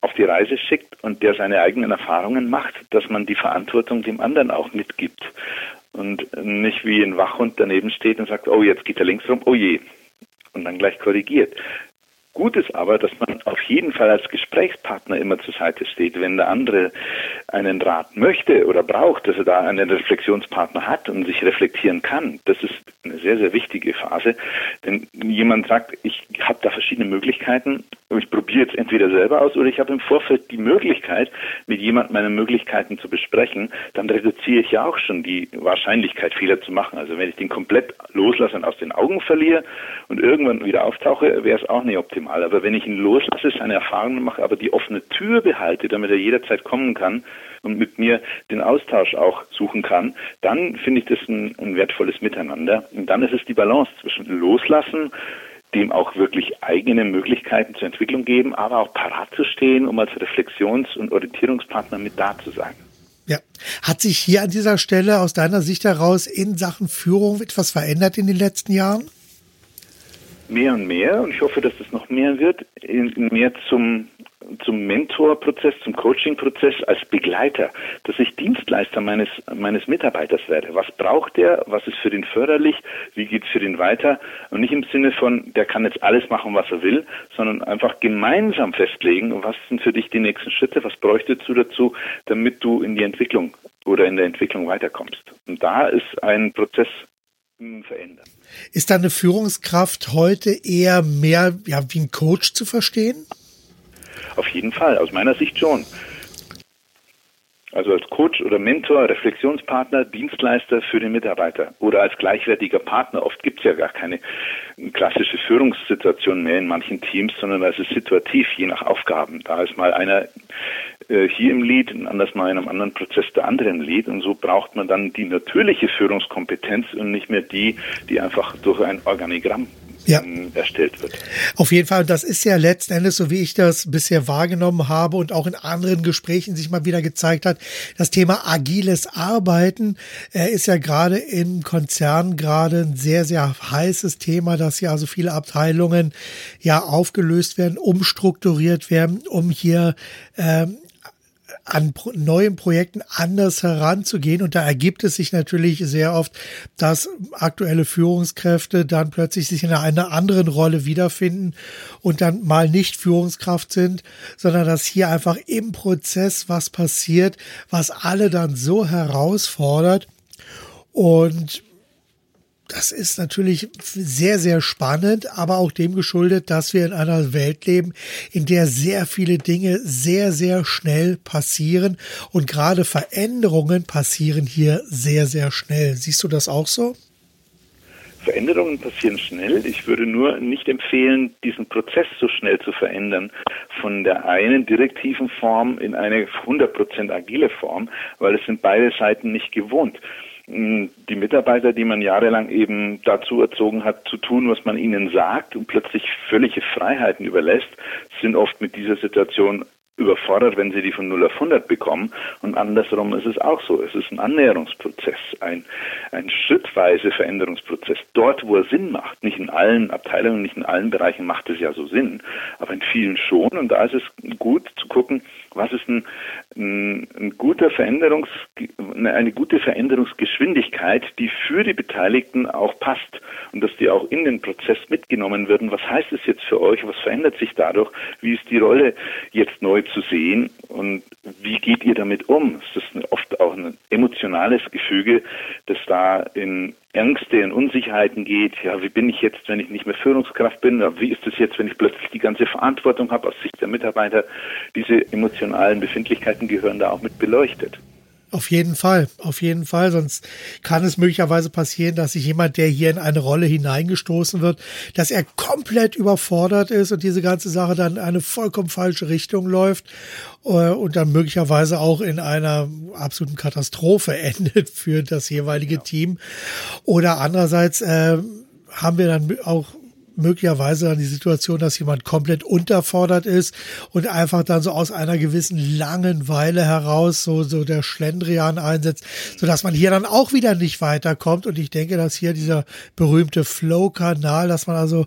auf die Reise schickt und der seine eigenen Erfahrungen macht, dass man die Verantwortung dem anderen auch mitgibt und nicht wie ein Wachhund daneben steht und sagt, oh, jetzt geht er links rum, oh je, und dann gleich korrigiert. Gut ist aber, dass man auf jeden Fall als Gesprächspartner immer zur Seite steht. Wenn der andere einen Rat möchte oder braucht, dass er da einen Reflexionspartner hat und sich reflektieren kann, das ist eine sehr, sehr wichtige Phase. Denn jemand sagt, ich habe da verschiedene Möglichkeiten, ich probiere jetzt entweder selber aus oder ich habe im Vorfeld die Möglichkeit, mit jemandem meine Möglichkeiten zu besprechen, dann reduziere ich ja auch schon die Wahrscheinlichkeit, Fehler zu machen. Also wenn ich den komplett loslasse und aus den Augen verliere und irgendwann wieder auftauche, wäre es auch nicht optimal. Aber wenn ich ihn loslasse, seine Erfahrungen mache, aber die offene Tür behalte, damit er jederzeit kommen kann und mit mir den Austausch auch suchen kann, dann finde ich das ein, ein wertvolles Miteinander. Und dann ist es die Balance zwischen Loslassen, dem auch wirklich eigene Möglichkeiten zur Entwicklung geben, aber auch parat zu stehen, um als Reflexions- und Orientierungspartner mit da zu sein. Ja. Hat sich hier an dieser Stelle aus deiner Sicht heraus in Sachen Führung etwas verändert in den letzten Jahren? Mehr und mehr und ich hoffe, dass das noch mehr wird, mehr zum zum Mentorprozess, zum Coachingprozess als Begleiter, dass ich Dienstleister meines, meines Mitarbeiters werde. Was braucht der? Was ist für den förderlich? Wie geht's für den weiter? Und nicht im Sinne von, der kann jetzt alles machen, was er will, sondern einfach gemeinsam festlegen, was sind für dich die nächsten Schritte? Was bräuchtest du dazu, damit du in die Entwicklung oder in der Entwicklung weiterkommst? Und da ist ein Prozess verändern. Ist da eine Führungskraft heute eher mehr ja, wie ein Coach zu verstehen? Auf jeden Fall, aus meiner Sicht schon. Also als Coach oder Mentor, Reflexionspartner, Dienstleister für den Mitarbeiter oder als gleichwertiger Partner. Oft gibt es ja gar keine klassische Führungssituation mehr in manchen Teams, sondern es ist situativ, je nach Aufgaben. Da ist mal einer hier im Lied, anders mal in einem anderen Prozess der andere im Lied. Und so braucht man dann die natürliche Führungskompetenz und nicht mehr die, die einfach durch ein Organigramm ja. Ähm, erstellt wird. Auf jeden Fall, das ist ja letzten Endes, so wie ich das bisher wahrgenommen habe und auch in anderen Gesprächen sich mal wieder gezeigt hat, das Thema agiles Arbeiten äh, ist ja gerade im Konzern gerade ein sehr, sehr heißes Thema, dass ja also viele Abteilungen ja aufgelöst werden, umstrukturiert werden, um hier ähm, an pro neuen Projekten anders heranzugehen. Und da ergibt es sich natürlich sehr oft, dass aktuelle Führungskräfte dann plötzlich sich in einer anderen Rolle wiederfinden und dann mal nicht Führungskraft sind, sondern dass hier einfach im Prozess was passiert, was alle dann so herausfordert. Und das ist natürlich sehr, sehr spannend, aber auch dem geschuldet, dass wir in einer Welt leben, in der sehr viele Dinge sehr, sehr schnell passieren und gerade Veränderungen passieren hier sehr, sehr schnell. Siehst du das auch so? Veränderungen passieren schnell. Ich würde nur nicht empfehlen, diesen Prozess so schnell zu verändern von der einen direktiven Form in eine 100% agile Form, weil es sind beide Seiten nicht gewohnt die Mitarbeiter, die man jahrelang eben dazu erzogen hat, zu tun, was man ihnen sagt und plötzlich völlige Freiheiten überlässt, sind oft mit dieser Situation überfordert, wenn sie die von 0 auf 100 bekommen. Und andersrum ist es auch so. Es ist ein Annäherungsprozess, ein, ein schrittweise Veränderungsprozess. Dort, wo er Sinn macht, nicht in allen Abteilungen, nicht in allen Bereichen macht es ja so Sinn, aber in vielen schon. Und da ist es gut zu gucken, was ist ein, ein, ein guter Veränderungs, eine gute Veränderungsgeschwindigkeit, die für die Beteiligten auch passt und dass die auch in den Prozess mitgenommen werden. Was heißt es jetzt für euch? Was verändert sich dadurch? Wie ist die Rolle jetzt neu zu sehen und wie geht ihr damit um? Es ist oft auch ein emotionales Gefüge, das da in Ängste und Unsicherheiten geht. Ja, wie bin ich jetzt, wenn ich nicht mehr Führungskraft bin? Wie ist es jetzt, wenn ich plötzlich die ganze Verantwortung habe aus Sicht der Mitarbeiter? Diese emotionalen Befindlichkeiten gehören da auch mit beleuchtet. Auf jeden Fall, auf jeden Fall. Sonst kann es möglicherweise passieren, dass sich jemand, der hier in eine Rolle hineingestoßen wird, dass er komplett überfordert ist und diese ganze Sache dann in eine vollkommen falsche Richtung läuft äh, und dann möglicherweise auch in einer absoluten Katastrophe endet für das jeweilige ja. Team. Oder andererseits äh, haben wir dann auch möglicherweise dann die Situation, dass jemand komplett unterfordert ist und einfach dann so aus einer gewissen Langenweile heraus so, so der Schlendrian einsetzt, so dass man hier dann auch wieder nicht weiterkommt. Und ich denke, dass hier dieser berühmte Flow-Kanal, dass man also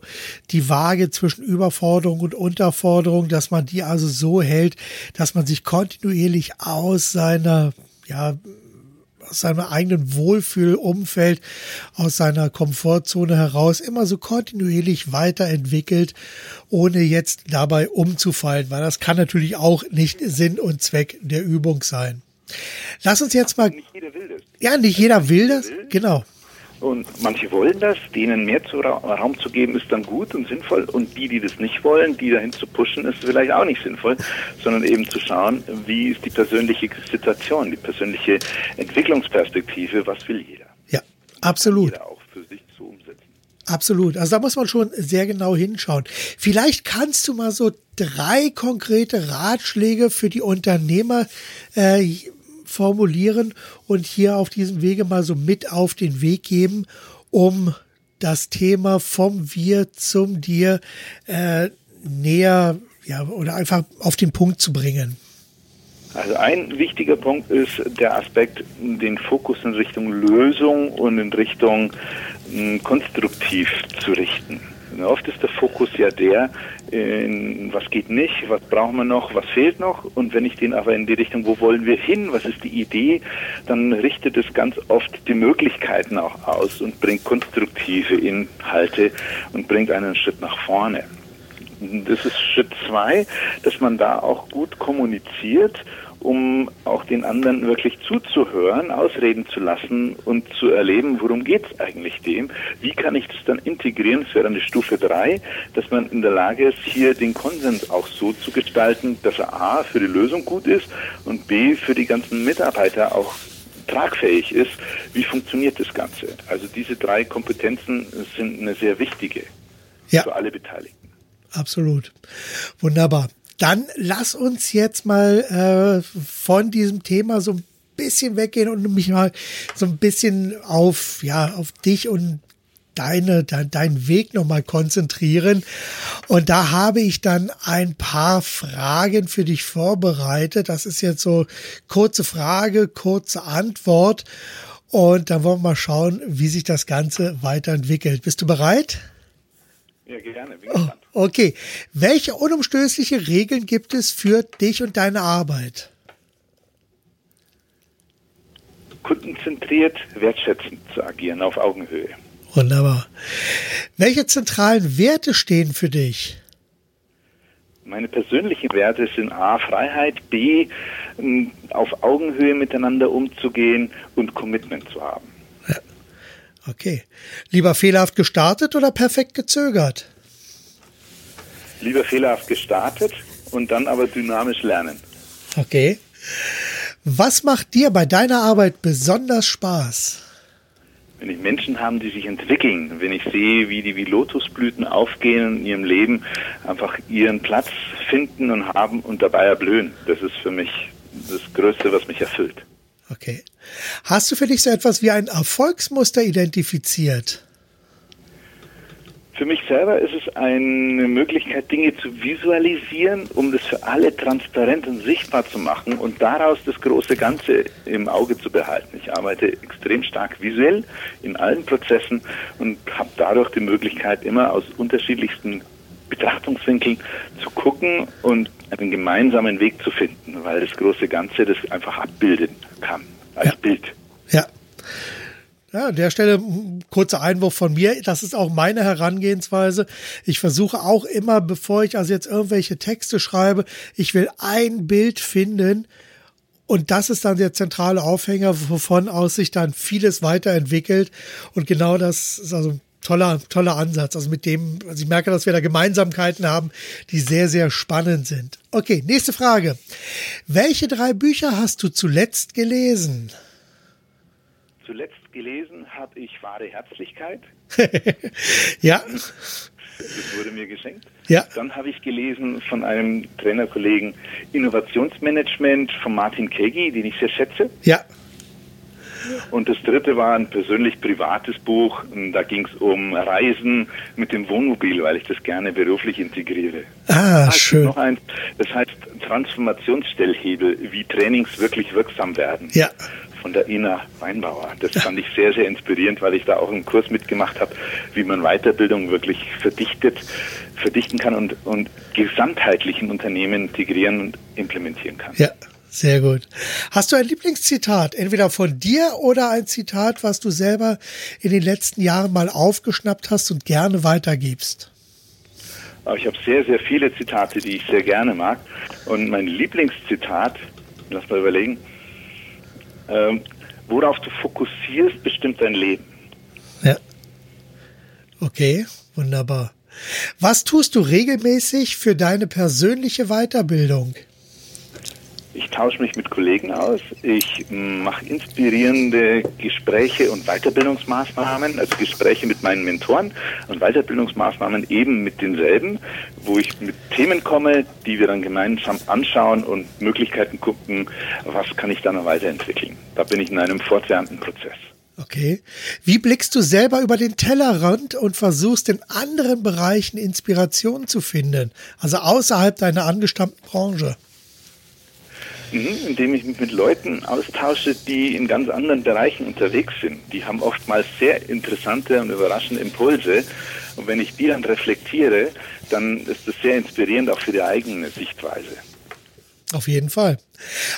die Waage zwischen Überforderung und Unterforderung, dass man die also so hält, dass man sich kontinuierlich aus seiner ja, aus seinem eigenen Wohlfühlumfeld, aus seiner Komfortzone heraus immer so kontinuierlich weiterentwickelt, ohne jetzt dabei umzufallen, weil das kann natürlich auch nicht Sinn und Zweck der Übung sein. Lass uns jetzt mal. Nicht jeder will das. Ja, nicht jeder will das. Genau. Und manche wollen das, denen mehr zu Ra Raum zu geben, ist dann gut und sinnvoll. Und die, die das nicht wollen, die dahin zu pushen, ist vielleicht auch nicht sinnvoll, sondern eben zu schauen, wie ist die persönliche Situation, die persönliche Entwicklungsperspektive, was will jeder. Ja, absolut. Jeder auch für sich zu umsetzen. Absolut. Also da muss man schon sehr genau hinschauen. Vielleicht kannst du mal so drei konkrete Ratschläge für die Unternehmer äh, formulieren und hier auf diesem Wege mal so mit auf den Weg geben, um das Thema vom Wir zum Dir äh, näher ja, oder einfach auf den Punkt zu bringen? Also ein wichtiger Punkt ist der Aspekt, den Fokus in Richtung Lösung und in Richtung mh, konstruktiv zu richten. Oft ist der Fokus ja der, in, was geht nicht, was brauchen wir noch, was fehlt noch. Und wenn ich den aber in die Richtung, wo wollen wir hin, was ist die Idee, dann richtet es ganz oft die Möglichkeiten auch aus und bringt konstruktive Inhalte und bringt einen Schritt nach vorne. Das ist Schritt zwei, dass man da auch gut kommuniziert um auch den anderen wirklich zuzuhören, ausreden zu lassen und zu erleben, worum geht es eigentlich dem, wie kann ich das dann integrieren, das wäre dann die Stufe drei, dass man in der Lage ist, hier den Konsens auch so zu gestalten, dass er A für die Lösung gut ist und B für die ganzen Mitarbeiter auch tragfähig ist, wie funktioniert das Ganze. Also diese drei Kompetenzen sind eine sehr wichtige ja. für alle Beteiligten. Absolut. Wunderbar. Dann lass uns jetzt mal äh, von diesem Thema so ein bisschen weggehen und mich mal so ein bisschen auf, ja, auf dich und deine, dein, deinen Weg nochmal konzentrieren. Und da habe ich dann ein paar Fragen für dich vorbereitet. Das ist jetzt so kurze Frage, kurze Antwort. Und dann wollen wir mal schauen, wie sich das Ganze weiterentwickelt. Bist du bereit? Ja, gerne. Bin oh, okay. Welche unumstößliche Regeln gibt es für dich und deine Arbeit? Kundenzentriert, wertschätzend zu agieren, auf Augenhöhe. Wunderbar. Welche zentralen Werte stehen für dich? Meine persönlichen Werte sind A, Freiheit, B, auf Augenhöhe miteinander umzugehen und Commitment zu haben. Okay. Lieber fehlerhaft gestartet oder perfekt gezögert? Lieber fehlerhaft gestartet und dann aber dynamisch lernen. Okay. Was macht dir bei deiner Arbeit besonders Spaß? Wenn ich Menschen habe, die sich entwickeln, wenn ich sehe, wie die wie Lotusblüten aufgehen in ihrem Leben, einfach ihren Platz finden und haben und dabei erblühen, das ist für mich das Größte, was mich erfüllt. Okay. Hast du für dich so etwas wie ein Erfolgsmuster identifiziert? Für mich selber ist es eine Möglichkeit, Dinge zu visualisieren, um das für alle transparent und sichtbar zu machen und daraus das große Ganze im Auge zu behalten. Ich arbeite extrem stark visuell in allen Prozessen und habe dadurch die Möglichkeit, immer aus unterschiedlichsten Betrachtungswinkeln zu gucken und einen gemeinsamen Weg zu finden, weil das große Ganze das einfach abbilden kann als ja. Bild. Ja. Ja, an der Stelle kurzer Einwurf von mir. Das ist auch meine Herangehensweise. Ich versuche auch immer, bevor ich also jetzt irgendwelche Texte schreibe, ich will ein Bild finden, und das ist dann der zentrale Aufhänger, wovon aus sich dann vieles weiterentwickelt. Und genau das ist also toller, toller Ansatz. Also mit dem, also ich merke, dass wir da Gemeinsamkeiten haben, die sehr, sehr spannend sind. Okay, nächste Frage. Welche drei Bücher hast du zuletzt gelesen? Zuletzt gelesen habe ich Wahre Herzlichkeit. ja. Das wurde mir geschenkt. Ja. Dann habe ich gelesen von einem Trainerkollegen Innovationsmanagement von Martin Kegi, den ich sehr schätze. Ja. Und das dritte war ein persönlich privates Buch. Da ging es um Reisen mit dem Wohnmobil, weil ich das gerne beruflich integriere. Ah, schön. Noch eins, das heißt Transformationsstellhebel, wie Trainings wirklich wirksam werden. Ja. Von der Ina Weinbauer. Das fand ich sehr, sehr inspirierend, weil ich da auch einen Kurs mitgemacht habe, wie man Weiterbildung wirklich verdichtet, verdichten kann und, und gesamtheitlich in Unternehmen integrieren und implementieren kann. Ja. Sehr gut. Hast du ein Lieblingszitat, entweder von dir oder ein Zitat, was du selber in den letzten Jahren mal aufgeschnappt hast und gerne weitergibst? Ich habe sehr, sehr viele Zitate, die ich sehr gerne mag. Und mein Lieblingszitat, lass mal überlegen, ähm, worauf du fokussierst, bestimmt dein Leben. Ja. Okay, wunderbar. Was tust du regelmäßig für deine persönliche Weiterbildung? Ich tausche mich mit Kollegen aus. Ich mache inspirierende Gespräche und Weiterbildungsmaßnahmen, also Gespräche mit meinen Mentoren und Weiterbildungsmaßnahmen eben mit denselben, wo ich mit Themen komme, die wir dann gemeinsam anschauen und Möglichkeiten gucken, was kann ich da noch weiterentwickeln. Da bin ich in einem fortwährenden Prozess. Okay. Wie blickst du selber über den Tellerrand und versuchst in anderen Bereichen Inspiration zu finden? Also außerhalb deiner angestammten Branche? Mhm, indem ich mich mit Leuten austausche, die in ganz anderen Bereichen unterwegs sind. Die haben oftmals sehr interessante und überraschende Impulse. Und wenn ich die dann reflektiere, dann ist das sehr inspirierend auch für die eigene Sichtweise. Auf jeden Fall.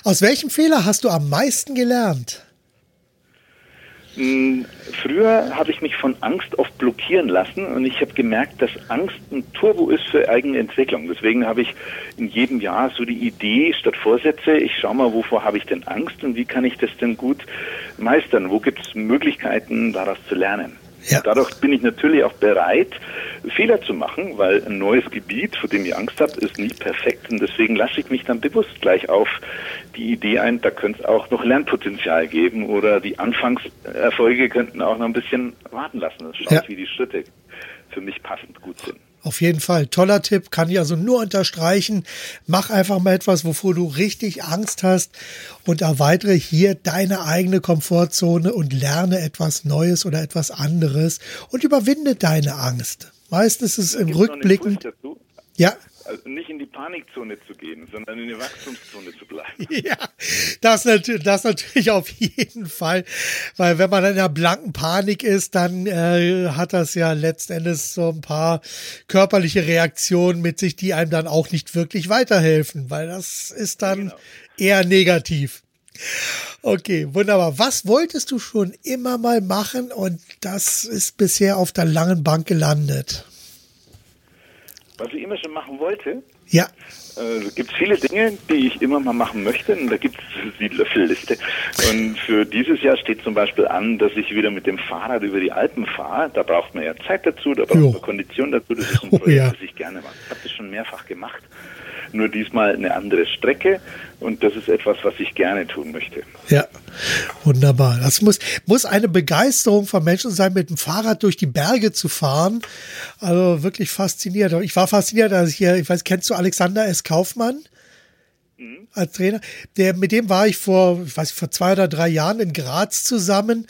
Aus welchem Fehler hast du am meisten gelernt? Hm, früher habe ich mich von Angst oft blockieren lassen und ich habe gemerkt, dass Angst ein Turbo ist für eigene Entwicklung. Deswegen habe ich in jedem Jahr so die Idee statt Vorsätze, ich schaue mal, wovor habe ich denn Angst und wie kann ich das denn gut meistern? Wo gibt es Möglichkeiten, daraus zu lernen? Ja. Dadurch bin ich natürlich auch bereit, Fehler zu machen, weil ein neues Gebiet, vor dem ich Angst habe, ist nicht perfekt. Und deswegen lasse ich mich dann bewusst gleich auf die Idee ein, da könnte es auch noch Lernpotenzial geben oder die Anfangserfolge könnten auch noch ein bisschen warten lassen. Das schaut, ja. wie die Schritte für mich passend gut sind. Auf jeden Fall. Toller Tipp, kann ich also nur unterstreichen. Mach einfach mal etwas, wovor du richtig Angst hast und erweitere hier deine eigene Komfortzone und lerne etwas Neues oder etwas anderes und überwinde deine Angst. Meistens ist es im Rückblicken. Ja also nicht in die Panikzone zu gehen, sondern in die Wachstumszone zu bleiben. Ja, das, das natürlich auf jeden Fall, weil wenn man in der blanken Panik ist, dann äh, hat das ja letztendlich so ein paar körperliche Reaktionen mit sich, die einem dann auch nicht wirklich weiterhelfen, weil das ist dann genau. eher negativ. Okay, wunderbar. Was wolltest du schon immer mal machen und das ist bisher auf der langen Bank gelandet? Was ich immer schon machen wollte? Ja. Äh, gibt viele Dinge, die ich immer mal machen möchte. Und da gibt es die Löffelliste. Und für dieses Jahr steht zum Beispiel an, dass ich wieder mit dem Fahrrad über die Alpen fahre. Da braucht man ja Zeit dazu, da braucht man Kondition dazu. Das ist ein Projekt, oh, ja. das ich gerne mache. Ich habe das schon mehrfach gemacht nur diesmal eine andere Strecke und das ist etwas, was ich gerne tun möchte. Ja, wunderbar. Das muss, muss eine Begeisterung von Menschen sein, mit dem Fahrrad durch die Berge zu fahren. Also wirklich fasziniert. Ich war fasziniert, als ich hier, ich weiß, kennst du Alexander S. Kaufmann? Mhm. als Trainer. Der, mit dem war ich vor, ich weiß, vor zwei oder drei Jahren in Graz zusammen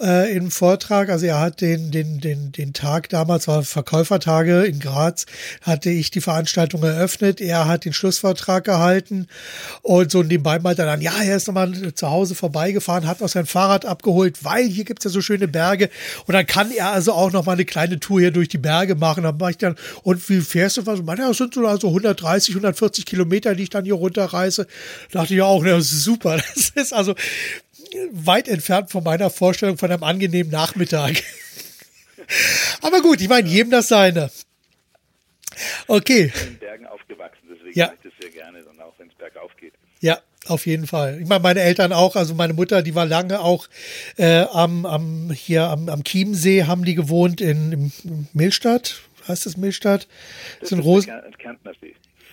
äh, im Vortrag. Also er hat den, den, den, den Tag damals war Verkäufertage in Graz, hatte ich die Veranstaltung eröffnet. Er hat den Schlussvortrag gehalten und so nebenbei meinte er dann, ja, er ist nochmal zu Hause vorbeigefahren, hat noch sein Fahrrad abgeholt, weil hier gibt's ja so schöne Berge und dann kann er also auch noch mal eine kleine Tour hier durch die Berge machen. Dann mache ich dann, und wie fährst du? Was? Ja, das sind so also 130, 140 Kilometer, die ich dann hier runterreise. Da dachte ich auch, ist super. Das ist also weit entfernt von meiner Vorstellung von einem angenehmen Nachmittag. Aber gut, ich meine, jedem das seine. Okay. Ich bin in Bergen aufgewachsen, deswegen ja. ich das sehr gerne, dann auch wenn es bergauf geht. Ja, auf jeden Fall. Ich meine, meine Eltern auch, also meine Mutter, die war lange auch äh, am, am hier am, am Chiemsee, haben die gewohnt in, in Milstadt. Heißt das Milstadt? Das, das ist ein Rosen.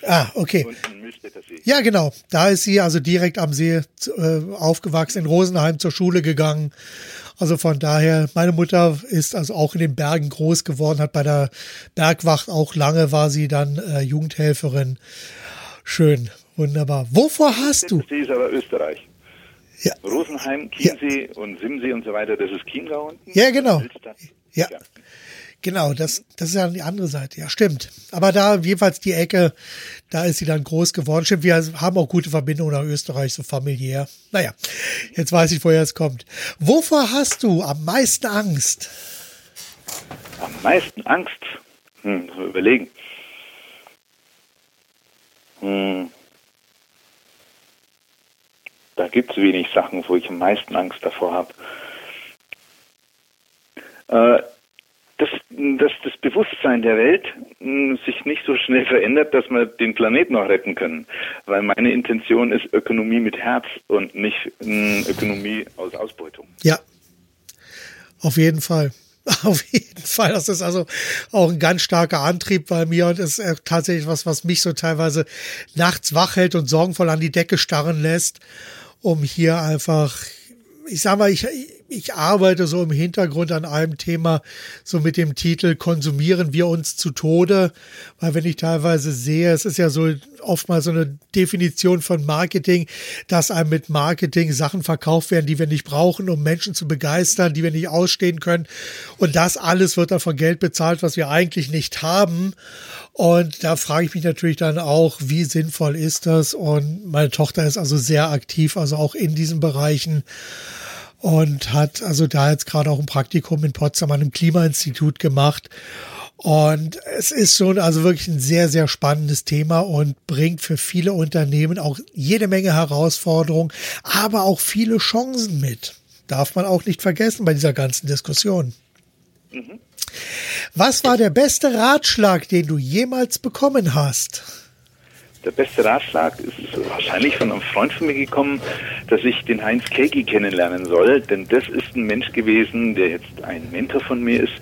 Ah, okay. Ja, genau. Da ist sie also direkt am See äh, aufgewachsen, in Rosenheim zur Schule gegangen. Also von daher, meine Mutter ist also auch in den Bergen groß geworden, hat bei der Bergwacht auch lange war sie dann äh, Jugendhelferin. Schön, wunderbar. Wovor hast du? See ist aber Österreich. Ja. Rosenheim, Chiemsee ja. und Simsee und so weiter, das ist Chiemgau unten. Ja, genau. Ja. Genau, das, das ist ja die andere Seite. Ja, stimmt. Aber da jeweils die Ecke, da ist sie dann groß geworden. Stimmt, wir haben auch gute Verbindungen nach Österreich, so familiär. Naja, jetzt weiß ich, woher es kommt. Wovor hast du am meisten Angst? Am meisten Angst? Hm, überlegen. Hm. Da gibt es wenig Sachen, wo ich am meisten Angst davor habe. Äh, dass, dass das Bewusstsein der Welt hm, sich nicht so schnell verändert, dass wir den Planeten noch retten können. Weil meine Intention ist Ökonomie mit Herz und nicht hm, Ökonomie aus Ausbeutung. Ja, auf jeden Fall. Auf jeden Fall. Das ist also auch ein ganz starker Antrieb bei mir und ist tatsächlich was, was mich so teilweise nachts wach hält und sorgenvoll an die Decke starren lässt, um hier einfach, ich sag mal, ich, ich arbeite so im Hintergrund an einem Thema, so mit dem Titel Konsumieren wir uns zu Tode, weil wenn ich teilweise sehe, es ist ja so oftmals so eine Definition von Marketing, dass einem mit Marketing Sachen verkauft werden, die wir nicht brauchen, um Menschen zu begeistern, die wir nicht ausstehen können. Und das alles wird dann von Geld bezahlt, was wir eigentlich nicht haben. Und da frage ich mich natürlich dann auch, wie sinnvoll ist das? Und meine Tochter ist also sehr aktiv, also auch in diesen Bereichen und hat also da jetzt gerade auch ein Praktikum in Potsdam an einem Klimainstitut gemacht. Und es ist schon also wirklich ein sehr, sehr spannendes Thema und bringt für viele Unternehmen auch jede Menge Herausforderungen, aber auch viele Chancen mit. Darf man auch nicht vergessen bei dieser ganzen Diskussion. Mhm. Was war der beste Ratschlag, den du jemals bekommen hast? Der beste Ratschlag ist wahrscheinlich von einem Freund von mir gekommen, dass ich den Heinz Kegi kennenlernen soll, denn das ist ein Mensch gewesen, der jetzt ein Mentor von mir ist,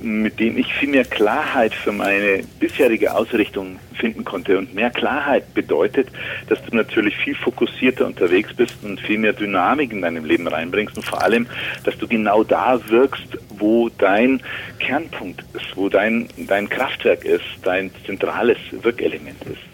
mit dem ich viel mehr Klarheit für meine bisherige Ausrichtung finden konnte. Und mehr Klarheit bedeutet, dass du natürlich viel fokussierter unterwegs bist und viel mehr Dynamik in deinem Leben reinbringst und vor allem, dass du genau da wirkst, wo dein Kernpunkt ist, wo dein, dein Kraftwerk ist, dein zentrales Wirkelement ist.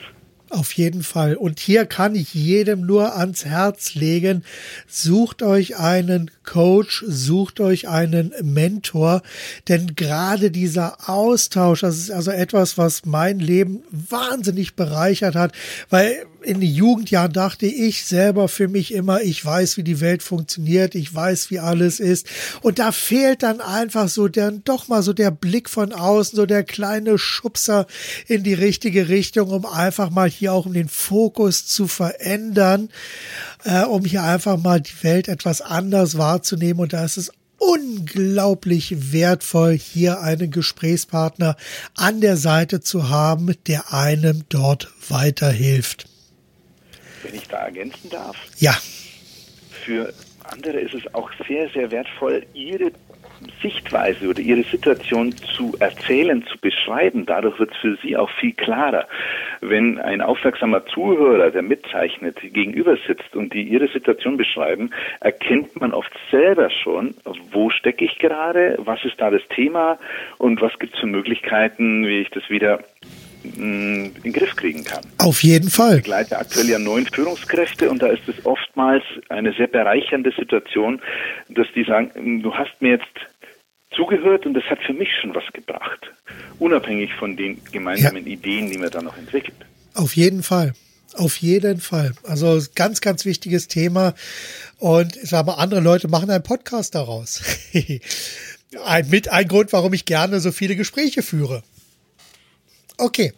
Auf jeden Fall. Und hier kann ich jedem nur ans Herz legen, sucht euch einen Coach, sucht euch einen Mentor, denn gerade dieser Austausch, das ist also etwas, was mein Leben wahnsinnig bereichert hat, weil in den Jugendjahren dachte ich selber für mich immer, ich weiß, wie die Welt funktioniert, ich weiß, wie alles ist. Und da fehlt dann einfach so der, doch mal so der Blick von außen, so der kleine Schubser in die richtige Richtung, um einfach mal hier auch um den Fokus zu verändern, äh, um hier einfach mal die Welt etwas anders wahrzunehmen. Und da ist es unglaublich wertvoll, hier einen Gesprächspartner an der Seite zu haben, der einem dort weiterhilft wenn ich da ergänzen darf. Ja. Für andere ist es auch sehr, sehr wertvoll, ihre Sichtweise oder ihre Situation zu erzählen, zu beschreiben. Dadurch wird es für sie auch viel klarer. Wenn ein aufmerksamer Zuhörer, der mitzeichnet, gegenüber sitzt und die ihre Situation beschreiben, erkennt man oft selber schon, wo stecke ich gerade, was ist da das Thema und was gibt es für Möglichkeiten, wie ich das wieder in den Griff kriegen kann. Auf jeden Fall. Ich begleite aktuell ja neun Führungskräfte und da ist es oftmals eine sehr bereichernde Situation, dass die sagen, du hast mir jetzt zugehört und das hat für mich schon was gebracht, unabhängig von den gemeinsamen ja. Ideen, die man da noch entwickelt. Auf jeden Fall. Auf jeden Fall. Also ganz, ganz wichtiges Thema. Und ich sage mal, andere Leute machen einen Podcast daraus. ein, mit ein Grund, warum ich gerne so viele Gespräche führe. Okay.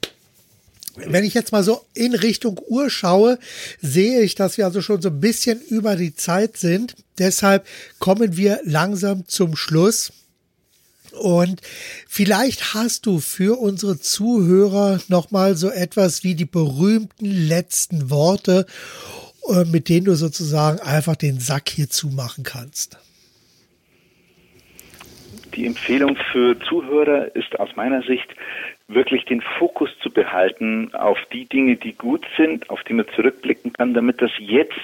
Wenn ich jetzt mal so in Richtung Uhr schaue, sehe ich, dass wir also schon so ein bisschen über die Zeit sind. Deshalb kommen wir langsam zum Schluss. Und vielleicht hast du für unsere Zuhörer nochmal so etwas wie die berühmten letzten Worte, äh, mit denen du sozusagen einfach den Sack hier zumachen kannst. Die Empfehlung für Zuhörer ist aus meiner Sicht, wirklich den Fokus zu behalten auf die Dinge, die gut sind, auf die man zurückblicken kann, damit das Jetzt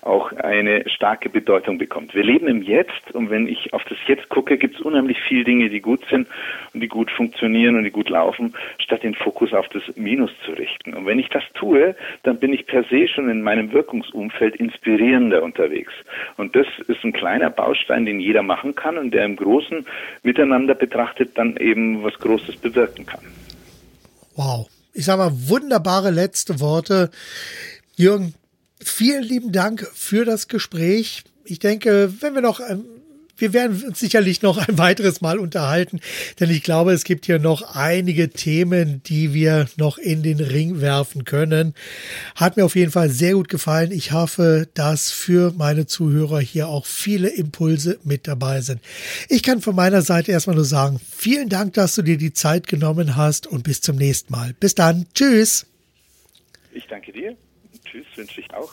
auch eine starke Bedeutung bekommt. Wir leben im Jetzt und wenn ich auf das Jetzt gucke, gibt es unheimlich viele Dinge, die gut sind und die gut funktionieren und die gut laufen, statt den Fokus auf das Minus zu richten. Und wenn ich das tue, dann bin ich per se schon in meinem Wirkungsumfeld inspirierender unterwegs. Und das ist ein kleiner Baustein, den jeder machen kann und der im großen Miteinander betrachtet dann eben was Großes bewirken kann. Wow. Ich sage mal, wunderbare letzte Worte. Jürgen, vielen lieben Dank für das Gespräch. Ich denke, wenn wir noch ähm, wir werden uns sicherlich noch ein weiteres Mal unterhalten, denn ich glaube, es gibt hier noch einige Themen, die wir noch in den Ring werfen können. Hat mir auf jeden Fall sehr gut gefallen. Ich hoffe, dass für meine Zuhörer hier auch viele Impulse mit dabei sind. Ich kann von meiner Seite erstmal nur sagen, vielen Dank, dass du dir die Zeit genommen hast und bis zum nächsten Mal. Bis dann. Tschüss. Ich danke dir. Tschüss, wünsche ich auch.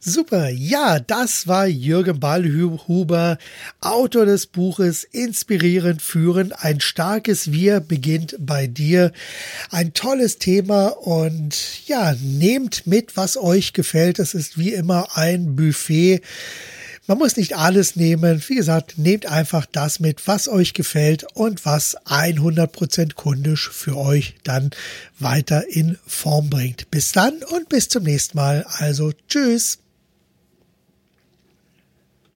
Super, ja, das war Jürgen Ballhuber, Autor des Buches Inspirierend führen. Ein starkes Wir beginnt bei dir. Ein tolles Thema und ja, nehmt mit, was euch gefällt. Es ist wie immer ein Buffet Man muss nicht alles nehmen. Wie gesagt, nehmt einfach das mit, was euch gefällt und was 100% kundisch für euch dann weiter in Form bringt. Bis dann und bis zum nächsten Mal. Also tschüss.